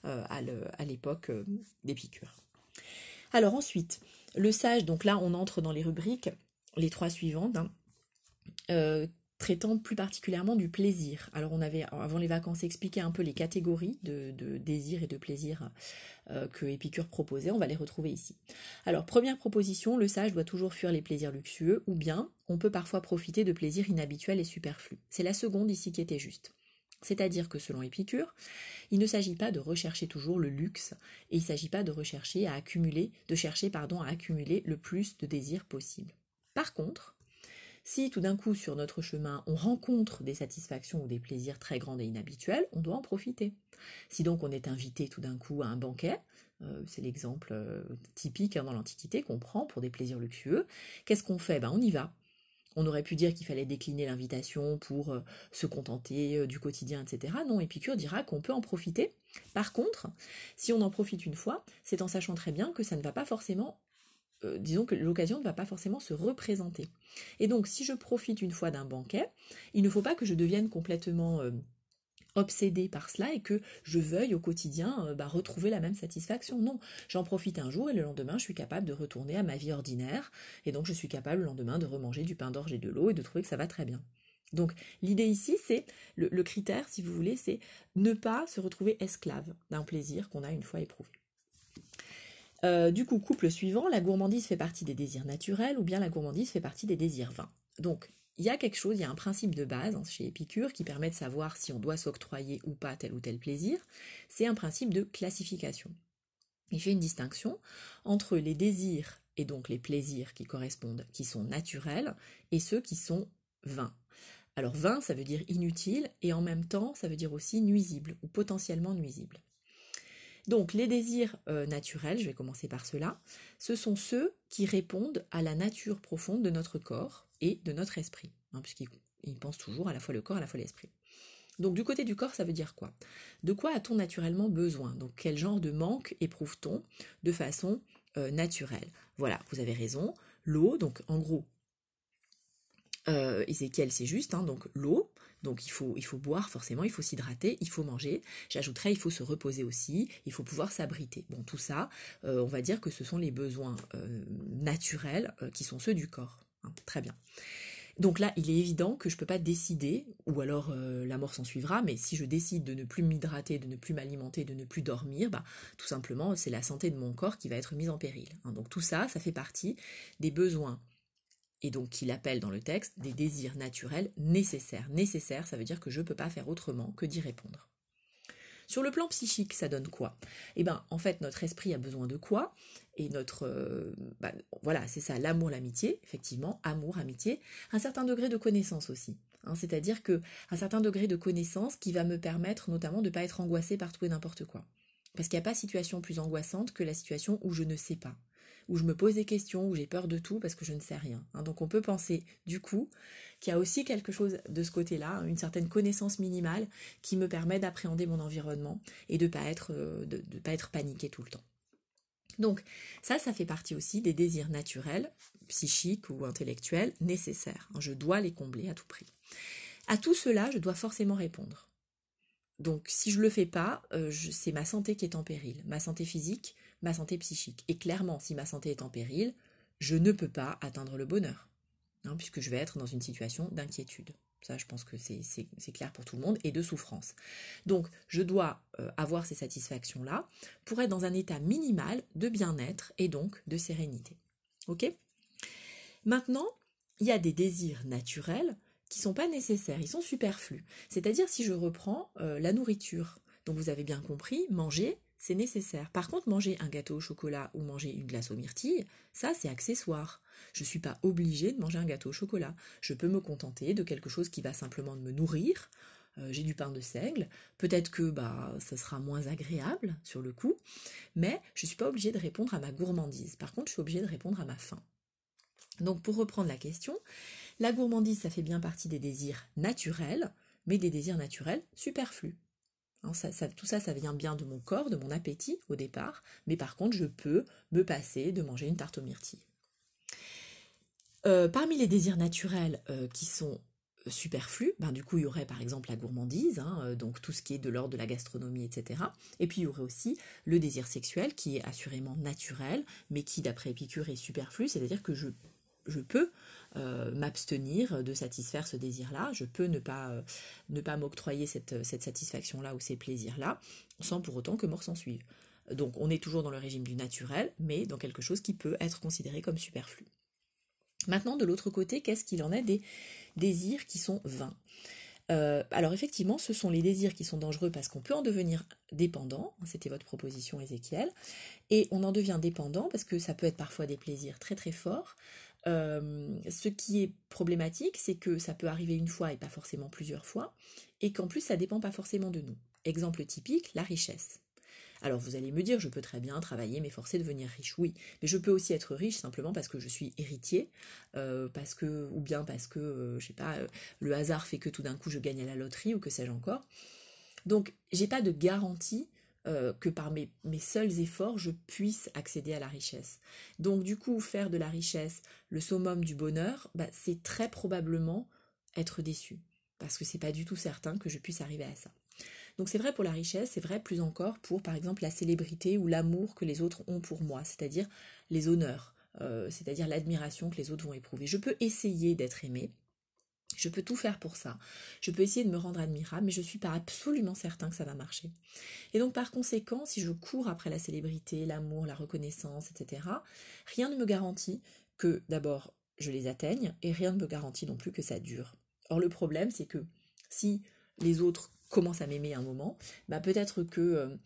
Speaker 1: à l'époque d'Épicure. Alors ensuite, le sage, donc là on entre dans les rubriques, les trois suivantes. Hein traitant plus particulièrement du plaisir. Alors on avait avant les vacances expliqué un peu les catégories de, désir et de plaisir euh, que Épicure proposait, on va les retrouver ici. Alors première proposition, le sage doit toujours fuir les plaisirs luxueux, ou bien on peut parfois profiter de plaisirs inhabituels et superflus. C'est la seconde ici qui était juste. C'est-à-dire que selon Épicure, il ne s'agit pas de rechercher toujours le luxe et il ne s'agit pas de rechercher à accumuler, de chercher pardon à accumuler le plus de désirs possible. Par contre, si tout d'un coup sur notre chemin on rencontre des satisfactions ou des plaisirs très grands et inhabituels, on doit en profiter. Si donc on est invité tout d'un coup à un banquet, euh, c'est l'exemple euh, typique hein, dans l'Antiquité qu'on prend pour des plaisirs luxueux, qu'est-ce qu'on fait? Ben, On y va. On aurait pu dire qu'il fallait décliner l'invitation pour euh, se contenter du quotidien, etc. Non, Épicure dira qu'on peut en profiter. Par contre, si on en profite une fois, c'est en sachant très bien que ça ne va pas forcément euh, disons que l'occasion ne va pas forcément se représenter. Et donc, si je profite une fois d'un banquet, il ne faut pas que je devienne complètement euh, obsédée par cela et que je veuille au quotidien euh, bah, retrouver la même satisfaction. Non, j'en profite un jour et le lendemain, je suis capable de retourner à ma vie ordinaire. Et donc, je suis capable le lendemain de remanger du pain d'orge et de l'eau et de trouver que ça va très bien. Donc l'idée ici, c'est le, critère, si vous voulez, c'est ne pas se retrouver esclave d'un plaisir qu'on a une fois éprouvé. Euh, du coup, couple suivant, la gourmandise fait partie des désirs naturels ou bien la gourmandise fait partie des désirs vains. Donc, il y a quelque chose, il y a un principe de base hein, chez Épicure qui permet de savoir si on doit s'octroyer ou pas tel ou tel plaisir. C'est un principe de classification. Il fait une distinction entre les désirs et donc les plaisirs qui correspondent, qui sont naturels, et ceux qui sont vains. Alors vain, ça veut dire inutile, et en même temps, ça veut dire aussi nuisible ou potentiellement nuisible. Donc les désirs euh, naturels, je vais commencer par cela, ce sont ceux qui répondent à la nature profonde de notre corps et de notre esprit, hein, puisqu'ils pensent toujours à la fois le corps, à la fois l'esprit. Donc du côté du corps, ça veut dire quoi? De quoi a-t-on naturellement besoin? Donc quel genre de manque éprouve-t-on de façon euh, naturelle? Voilà, vous avez raison. L'eau, donc en gros, euh, c'est juste, hein, donc l'eau, donc il faut, il faut boire forcément, il faut s'hydrater, il faut manger. J'ajouterais, il faut se reposer aussi, il faut pouvoir s'abriter. Bon, tout ça, euh, on va dire que ce sont les besoins euh, naturels euh, qui sont ceux du corps. Hein. très bien. Donc là, il est évident que je ne peux pas décider, ou alors la mort s'en suivra, mais si je décide de ne plus m'hydrater, de ne plus m'alimenter, de ne plus dormir, bah, tout simplement, c'est la santé de mon corps qui va être mise en péril. Hein. Donc tout ça, ça fait partie des besoins et donc qu'il appelle dans le texte des désirs naturels nécessaires. Nécessaires, ça veut dire que je ne peux pas faire autrement que d'y répondre. Sur le plan psychique, ça donne quoi? Eh bien, en fait, notre esprit a besoin de quoi? Et notre... Euh, bah, voilà, c'est ça, l'amour, l'amitié, effectivement, amour, amitié, un certain degré de connaissance aussi. Hein, c'est-à-dire que un certain degré de connaissance qui va me permettre notamment de ne pas être angoissé par tout et n'importe quoi. Parce qu'il n'y a pas situation plus angoissante que la situation où je ne sais pas où je me pose des questions, où j'ai peur de tout parce que je ne sais rien. Hein. Donc on peut penser du coup qu'il y a aussi quelque chose de ce côté-là, une certaine connaissance minimale qui me permet d'appréhender mon environnement et de ne pas, être, euh, de, pas être paniqué tout le temps. Donc ça, ça fait partie aussi des désirs naturels, psychiques ou intellectuels nécessaires. Hein. Je dois les combler à tout prix. À tout cela, je dois forcément répondre. Donc si je ne le fais pas, euh, c'est ma santé qui est en péril, ma santé physique, ma santé psychique. Et clairement, si ma santé est en péril, je ne peux pas atteindre le bonheur, hein, puisque je vais être dans une situation d'inquiétude. Ça, je pense que c'est clair pour tout le monde, et de souffrance. Donc, je dois euh, avoir ces satisfactions-là pour être dans un état minimal de bien-être et donc de sérénité. Ok? Maintenant, il y a des désirs naturels qui sont pas nécessaires, ils sont superflus. C'est-à-dire si je reprends euh, la nourriture. Donc vous avez bien compris, manger, c'est nécessaire. Par contre, manger un gâteau au chocolat ou manger une glace aux myrtilles, ça c'est accessoire. Je ne suis pas obligée de manger un gâteau au chocolat. Je peux me contenter de quelque chose qui va simplement me nourrir. Euh, j'ai du pain de seigle, peut-être que bah ça sera moins agréable sur le coup, mais je ne suis pas obligée de répondre à ma gourmandise. Par contre, je suis obligée de répondre à ma faim. Donc pour reprendre la question, la gourmandise, ça fait bien partie des désirs naturels, mais des désirs naturels superflus. Hein, tout ça, ça vient bien de mon corps, de mon appétit au départ, mais par contre, je peux me passer de manger une tarte aux myrtilles. Euh, parmi les désirs naturels euh, qui sont superflus, ben, du coup il y aurait par exemple la gourmandise, hein, euh, donc tout ce qui est de l'ordre de la gastronomie, etc. Et puis il y aurait aussi le désir sexuel qui est assurément naturel, mais qui d'après Épicure est superflu, c'est-à-dire que je, je peux m'abstenir de satisfaire ce désir-là, je peux ne pas, pas m'octroyer cette, satisfaction-là ou ces plaisirs-là, sans pour autant que mort s'en suive. Donc on est toujours dans le régime du naturel, mais dans quelque chose qui peut être considéré comme superflu. Maintenant, de l'autre côté, qu'est-ce qu'il en est des désirs qui sont vains? Euh, alors effectivement, ce sont les désirs qui sont dangereux parce qu'on peut en devenir dépendant, c'était votre proposition Ézéchiel, et on en devient dépendant parce que ça peut être parfois des plaisirs très très forts. Euh, ce qui est problématique, c'est que ça peut arriver une fois et pas forcément plusieurs fois, et qu'en plus ça dépend pas forcément de nous. Exemple typique, la richesse. Alors vous allez me dire, je peux très bien travailler, m'efforcer de devenir riche, oui, mais je peux aussi être riche simplement parce que je suis héritier, euh, parce que, ou bien parce que, euh, je sais pas, euh, le hasard fait que tout d'un coup je gagne à la loterie ou que sais-je encore. Donc j'ai pas de garantie que par mes, seuls efforts, je puisse accéder à la richesse. Donc du coup, faire de la richesse le summum du bonheur, bah, c'est très probablement être déçu. Parce que c'est pas du tout certain que je puisse arriver à ça. Donc c'est vrai pour la richesse, c'est vrai plus encore pour par exemple la célébrité ou l'amour que les autres ont pour moi, c'est-à-dire les honneurs, euh, c'est-à-dire l'admiration que les autres vont éprouver. Je peux essayer d'être aimé, je peux tout faire pour ça. Je peux essayer de me rendre admirable, mais je ne suis pas absolument certain que ça va marcher. Et donc par conséquent, si je cours après la célébrité, l'amour, la reconnaissance, etc., rien ne me garantit que d'abord je les atteigne, et rien ne me garantit non plus que ça dure. Or le problème, c'est que si les autres commence à m'aimer un moment, bah peut-être que euh,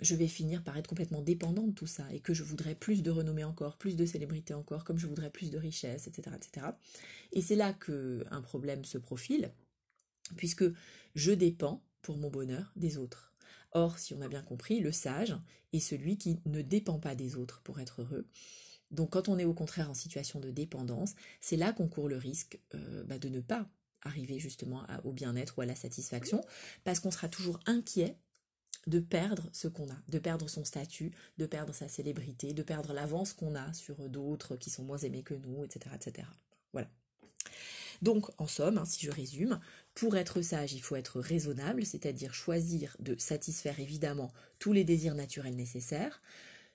Speaker 1: je vais finir par être complètement dépendante de tout ça et que je voudrais plus de renommée encore, plus de célébrité encore, comme je voudrais plus de richesse, etc. etc. Et c'est là qu'un problème se profile, puisque je dépends pour mon bonheur des autres. Or, si on a bien compris, le sage est celui qui ne dépend pas des autres pour être heureux. Donc quand on est au contraire en situation de dépendance, c'est là qu'on court le risque euh, bah, de ne pas arriver justement au bien-être ou à la satisfaction, parce qu'on sera toujours inquiet de perdre ce qu'on a, de perdre son statut, de perdre sa célébrité, de perdre l'avance qu'on a sur d'autres qui sont moins aimés que nous, etc. etc. Voilà. Donc, en somme, hein, si je résume, pour être sage, il faut être raisonnable, c'est-à-dire choisir de satisfaire évidemment tous les désirs naturels nécessaires,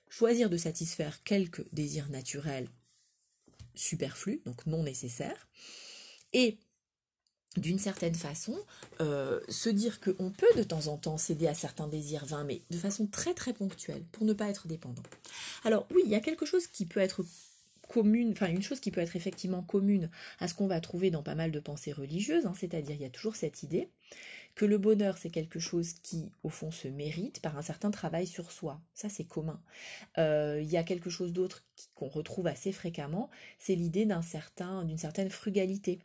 Speaker 1: choisir de satisfaire quelques désirs naturels superflus, donc non nécessaires, et d'une certaine façon, euh, se dire qu'on peut de temps en temps céder à certains désirs vains, mais de façon très très ponctuelle, pour ne pas être dépendant. Alors oui, il y a quelque chose qui peut être commune, enfin une chose qui peut être effectivement commune à ce qu'on va trouver dans pas mal de pensées religieuses, hein, c'est-à-dire il y a toujours cette idée que le bonheur c'est quelque chose qui au fond se mérite par un certain travail sur soi. Ça c'est commun. Euh, il y a quelque chose d'autre qu'on retrouve assez fréquemment, c'est l'idée d'un certain, d'une certaine frugalité.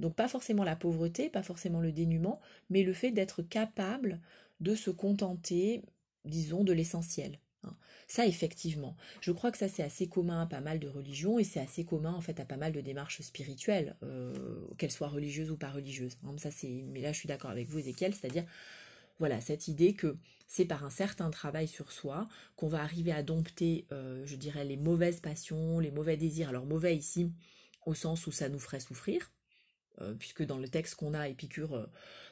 Speaker 1: Donc pas forcément la pauvreté, pas forcément le dénuement, mais le fait d'être capable de se contenter, disons, de l'essentiel. Hein. Ça, effectivement, je crois que ça c'est assez commun à pas mal de religions et c'est assez commun en fait à pas mal de démarches spirituelles, euh, qu'elles soient religieuses ou pas religieuses. Hein. Ça mais là je suis d'accord avec vous, Ézéchiel, c'est-à-dire voilà cette idée que c'est par un certain travail sur soi qu'on va arriver à dompter, euh, je dirais, les mauvaises passions, les mauvais désirs. Alors mauvais ici au sens où ça nous ferait souffrir, puisque dans le texte qu'on a, Épicure, euh,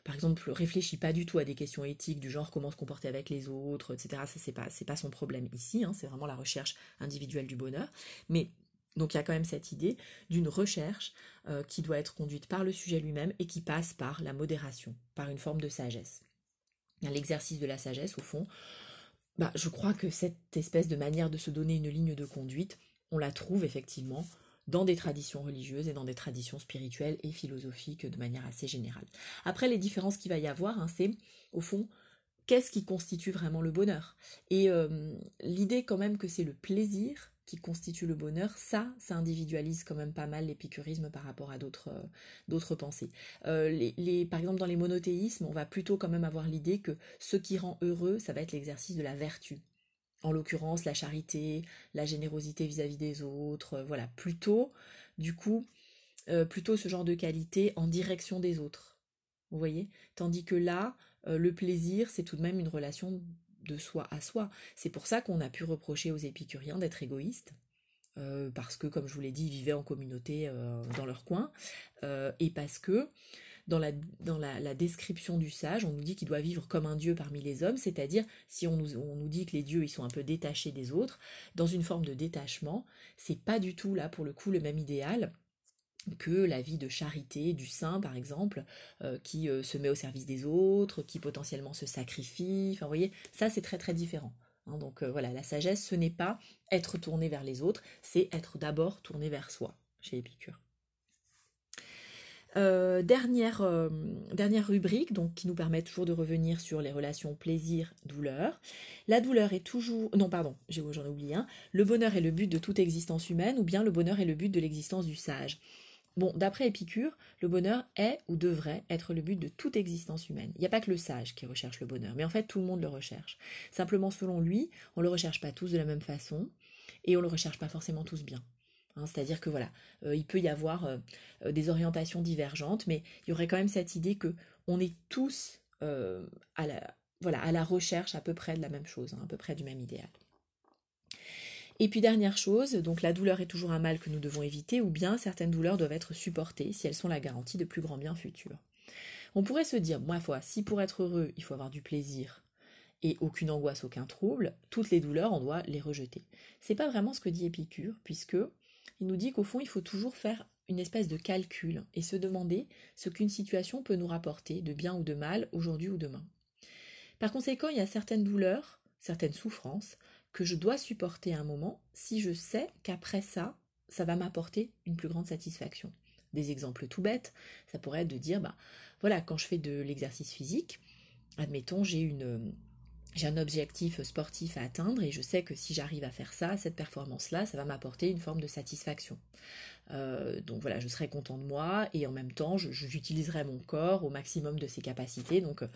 Speaker 1: par exemple, réfléchit pas du tout à des questions éthiques du genre comment se comporter avec les autres, etc. Ça c'est pas pas son problème ici. Hein, c'est vraiment la recherche individuelle du bonheur. Mais donc il y a quand même cette idée d'une recherche euh, qui doit être conduite par le sujet lui-même et qui passe par la modération, par une forme de sagesse. L'exercice de la sagesse, au fond, bah, je crois que cette espèce de manière de se donner une ligne de conduite, on la trouve effectivement dans des traditions religieuses et dans des traditions spirituelles et philosophiques de manière assez générale. Après, les différences qu'il va y avoir, hein, c'est au fond qu'est-ce qui constitue vraiment le bonheur? Et euh, l'idée quand même que c'est le plaisir qui constitue le bonheur, ça, ça individualise quand même pas mal l'épicurisme par rapport à d'autres euh, pensées. Euh, par exemple, dans les monothéismes, on va plutôt quand même avoir l'idée que ce qui rend heureux, ça va être l'exercice de la vertu en l'occurrence la charité, la générosité vis-à-vis des autres, euh, voilà, plutôt, du coup, euh, plutôt ce genre de qualité en direction des autres. Vous voyez? Tandis que là, le plaisir, c'est tout de même une relation de soi à soi. C'est pour ça qu'on a pu reprocher aux épicuriens d'être égoïstes. parce que, comme je vous l'ai dit, ils vivaient en communauté dans leur coin, et parce que dans, la, description du sage, on nous dit qu'il doit vivre comme un dieu parmi les hommes, c'est-à-dire si on nous, on nous dit que les dieux ils sont un peu détachés des autres, dans une forme de détachement, c'est pas du tout là pour le coup le même idéal que la vie de charité du saint, par exemple, euh, qui euh, se met au service des autres, qui potentiellement se sacrifie. Enfin, vous voyez, ça c'est très très différent. Hein. donc euh, voilà, la sagesse, ce n'est pas être tourné vers les autres, c'est être d'abord tourné vers soi, chez Épicure. Euh, dernière, euh, dernière rubrique, donc qui nous permet toujours de revenir sur les relations plaisir-douleur. La douleur est toujours... Non, pardon, j'en ai oublié un. Le bonheur est le but de toute existence humaine ou bien le bonheur est le but de l'existence du sage. Bon, d'après Épicure, le bonheur est ou devrait être le but de toute existence humaine. Il n'y a pas que le sage qui recherche le bonheur, mais en fait tout le monde le recherche. Simplement selon lui, on ne le recherche pas tous de la même façon et on ne le recherche pas forcément tous bien. Hein, c'est-à-dire que voilà, euh, il peut y avoir euh, euh, des orientations divergentes, mais il y aurait quand même cette idée que on est tous à, la, recherche à peu près de la même chose, hein, à peu près du même idéal. Et puis dernière chose, donc la douleur est toujours un mal que nous devons éviter, ou bien certaines douleurs doivent être supportées si elles sont la garantie de plus grands biens futurs. On pourrait se dire, moi foi, si pour être heureux il faut avoir du plaisir et aucune angoisse, aucun trouble, toutes les douleurs on doit les rejeter. C'est pas vraiment ce que dit Épicure, puisque il nous dit qu'au fond, il faut toujours faire une espèce de calcul et se demander ce qu'une situation peut nous rapporter de bien ou de mal aujourd'hui ou demain. Par conséquent, il y a certaines douleurs, certaines souffrances que je dois supporter à un moment si je sais qu'après ça, ça va m'apporter une plus grande satisfaction. Des exemples tout bêtes, ça pourrait être de dire, bah voilà, quand je fais de l'exercice physique, admettons, j'ai une j'ai un objectif sportif à atteindre et je sais que si j'arrive à faire ça, cette performance-là, ça va m'apporter une forme de satisfaction. Euh, donc voilà, je serai content de moi et en même temps, j'utiliserai mon corps au maximum de ses capacités. Donc euh,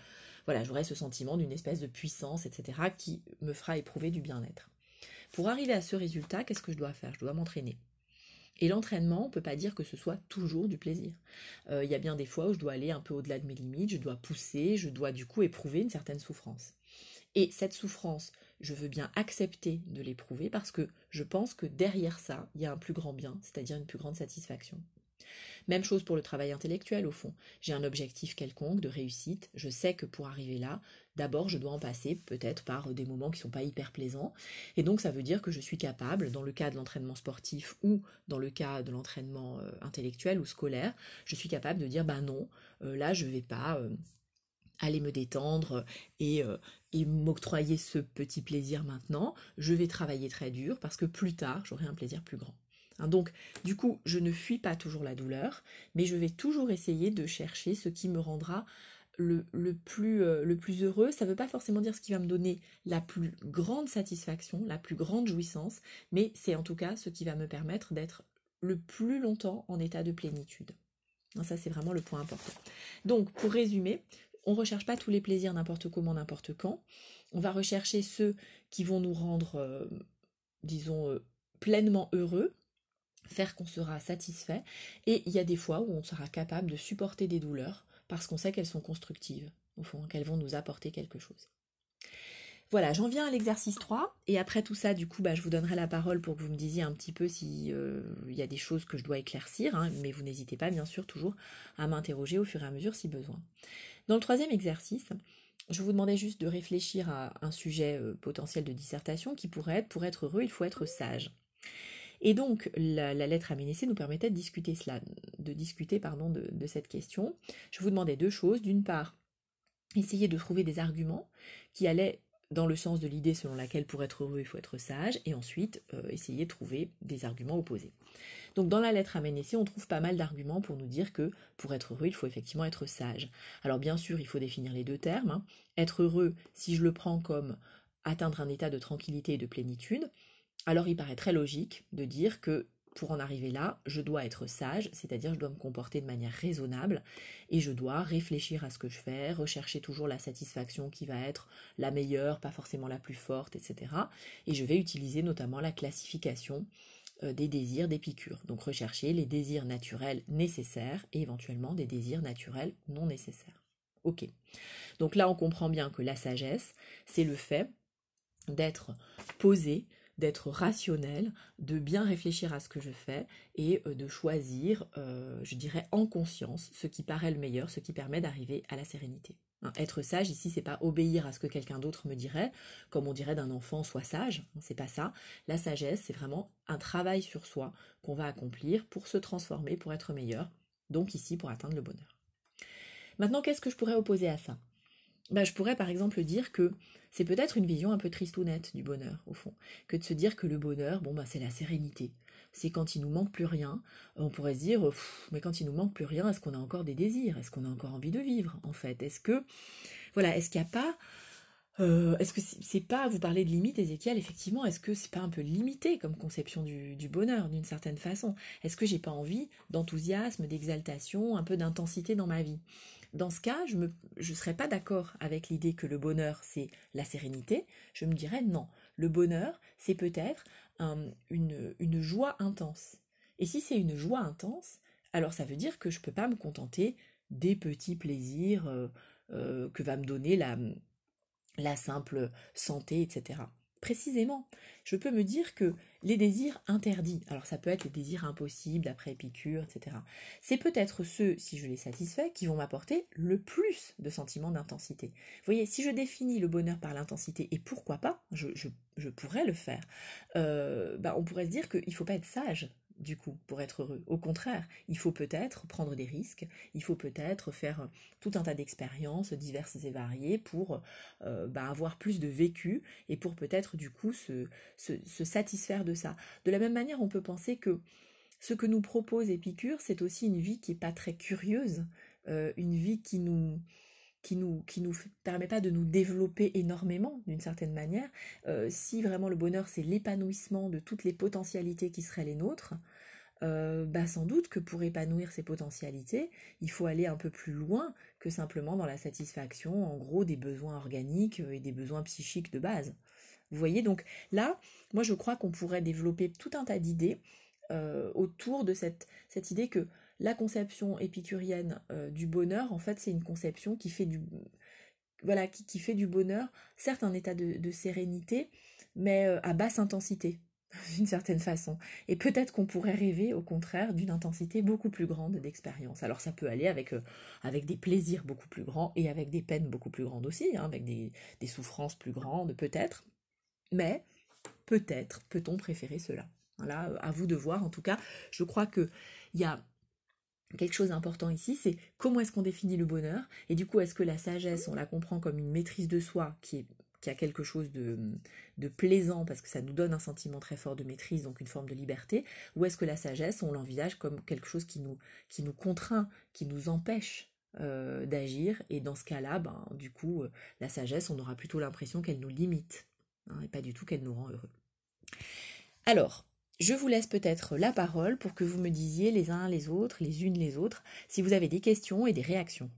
Speaker 1: voilà, j'aurai ce sentiment d'une espèce de puissance, etc., qui me fera éprouver du bien-être. Pour arriver à ce résultat, qu'est-ce que je dois faire? Je dois m'entraîner. Et l'entraînement, on ne peut pas dire que ce soit toujours du plaisir. Euh, il y a bien des fois où je dois aller un peu au-delà de mes limites, je dois pousser, je dois du coup éprouver une certaine souffrance. Et cette souffrance, je veux bien accepter de l'éprouver parce que je pense que derrière ça, il y a un plus grand bien, c'est-à-dire une plus grande satisfaction. Même chose pour le travail intellectuel au fond. J'ai un objectif quelconque de réussite, je sais que pour arriver là, d'abord je dois en passer peut-être par des moments qui ne sont pas hyper plaisants, et donc ça veut dire que je suis capable, dans le cas de l'entraînement sportif ou dans le cas de l'entraînement euh, intellectuel ou scolaire, je suis capable de dire bah non, euh, là je vais pas euh, aller me détendre et, euh, et m'octroyer ce petit plaisir maintenant. Je vais travailler très dur parce que plus tard, j'aurai un plaisir plus grand. Hein, donc, du coup, je ne fuis pas toujours la douleur, mais je vais toujours essayer de chercher ce qui me rendra le, plus, euh, le plus heureux. Ça ne veut pas forcément dire ce qui va me donner la plus grande satisfaction, la plus grande jouissance, mais c'est en tout cas ce qui va me permettre d'être le plus longtemps en état de plénitude. Hein, ça, c'est vraiment le point important. Donc, pour résumer, on ne recherche pas tous les plaisirs n'importe comment, n'importe quand. On va rechercher ceux qui vont nous rendre, euh, disons, euh, pleinement heureux, faire qu'on sera satisfait. Et il y a des fois où on sera capable de supporter des douleurs parce qu'on sait qu'elles sont constructives, au fond, qu'elles vont nous apporter quelque chose. Voilà, j'en viens à l'exercice 3, et après tout ça, du coup, bah, je vous donnerai la parole pour que vous me disiez un petit peu s'il euh, y a des choses que je dois éclaircir, hein, mais vous n'hésitez pas, bien sûr, toujours à m'interroger au fur et à mesure si besoin. Dans le troisième exercice, je vous demandais juste de réfléchir à un sujet euh, potentiel de dissertation qui pourrait être, pour être heureux, il faut être sage. Et donc, la, lettre à Ménécée nous permettait de discuter cela, de discuter, pardon, de, de cette question. Je vous demandais deux choses. D'une part, essayer de trouver des arguments qui allaient dans le sens de l'idée selon laquelle pour être heureux, il faut être sage, et ensuite euh, essayer de trouver des arguments opposés. Donc dans la lettre à Ménécée, on trouve pas mal d'arguments pour nous dire que pour être heureux, il faut effectivement être sage. Alors bien sûr, il faut définir les deux termes. Hein. Être heureux, si je le prends comme atteindre un état de tranquillité et de plénitude, alors il paraît très logique de dire que pour en arriver là, je dois être sage, c'est-à-dire je dois me comporter de manière raisonnable et je dois réfléchir à ce que je fais, rechercher toujours la satisfaction qui va être la meilleure, pas forcément la plus forte, etc. Et je vais utiliser notamment la classification euh, des désirs d'Épicure. Donc rechercher les désirs naturels nécessaires et éventuellement des désirs naturels non nécessaires. Ok. Donc là, on comprend bien que la sagesse, c'est le fait d'être posé, d'être rationnel, de bien réfléchir à ce que je fais et euh, de choisir, euh, je dirais, en conscience ce qui paraît le meilleur, ce qui permet d'arriver à la sérénité. Hein, être sage ici, c'est pas obéir à ce que quelqu'un d'autre me dirait, comme on dirait d'un enfant soit sage, hein, c'est pas ça. La sagesse, c'est vraiment un travail sur soi qu'on va accomplir pour se transformer, pour être meilleur, donc ici pour atteindre le bonheur. Maintenant, qu'est-ce que je pourrais opposer à ça? Ben, Je pourrais par exemple dire que c'est peut-être une vision un peu tristounette du bonheur, au fond, que de se dire que le bonheur, bon, ben, c'est la sérénité. C'est quand il nous manque plus rien. On pourrait se dire, mais quand il nous manque plus rien, est-ce qu'on a encore des désirs? Est-ce qu'on a encore envie de vivre, en fait? Est-ce que, voilà, est-ce qu'il n'y a pas euh, est-ce que c'est pas, vous parlez de limite, Ézéchiel, effectivement, est-ce que c'est pas un peu limité comme conception du, du bonheur, d'une certaine façon? Est-ce que j'ai pas envie d'enthousiasme, d'exaltation, un peu d'intensité dans ma vie? Dans ce cas, je ne serais pas d'accord avec l'idée que le bonheur, c'est la sérénité. Je me dirais non. Le bonheur, c'est peut-être une, joie intense. Et si c'est une joie intense, alors ça veut dire que je ne peux pas me contenter des petits plaisirs euh, euh, que va me donner la simple santé, etc précisément. Je peux me dire que les désirs interdits, alors ça peut être les désirs impossibles après Épicure, etc. C'est peut-être ceux, si je les satisfais, qui vont m'apporter le plus de sentiments d'intensité. Vous voyez, si je définis le bonheur par l'intensité, et pourquoi pas, je, pourrais le faire, euh, bah, on pourrait se dire qu'il ne faut pas être sage du coup, pour être heureux. Au contraire, il faut peut-être prendre des risques, il faut peut-être faire tout un tas d'expériences diverses et variées pour euh, bah, avoir plus de vécu et pour peut-être du coup se, satisfaire de ça. De la même manière, on peut penser que ce que nous propose Épicure, c'est aussi une vie qui n'est pas très curieuse, euh, une vie qui nous qui nous qui nous permet pas de nous développer énormément d'une certaine manière. Euh, si vraiment le bonheur c'est l'épanouissement de toutes les potentialités qui seraient les nôtres, euh, bah sans doute que pour épanouir ces potentialités, il faut aller un peu plus loin que simplement dans la satisfaction, en gros, des besoins organiques et des besoins psychiques de base. Vous voyez, donc là, moi je crois qu'on pourrait développer tout un tas d'idées euh, autour de cette, cette idée que la conception épicurienne euh, du bonheur, en fait, c'est une conception qui fait du voilà, qui, fait du bonheur, certes un état de, sérénité, mais à basse intensité d'une certaine façon. Et peut-être qu'on pourrait rêver, au contraire, d'une intensité beaucoup plus grande d'expérience. Alors ça peut aller avec, euh, avec des plaisirs beaucoup plus grands et avec des peines beaucoup plus grandes aussi, hein, avec des, souffrances plus grandes, peut-être. Mais peut-être peut-on préférer cela. Là, à vous de voir. En tout cas, je crois qu'il y a quelque chose d'important ici, c'est comment est-ce qu'on définit le bonheur, et du coup, est-ce que la sagesse, on la comprend comme une maîtrise de soi qui a quelque chose de, plaisant parce que ça nous donne un sentiment très fort de maîtrise, donc une forme de liberté, ou est-ce que la sagesse, on l'envisage comme quelque chose qui nous, qui nous contraint, qui nous empêche euh, d'agir, et dans ce cas-là, ben, du coup, euh, la sagesse, on aura plutôt l'impression qu'elle nous limite, hein, et pas du tout qu'elle nous rend heureux. Alors, je vous laisse peut-être la parole pour que vous me disiez les uns les autres, les unes les autres, si vous avez des questions et des réactions.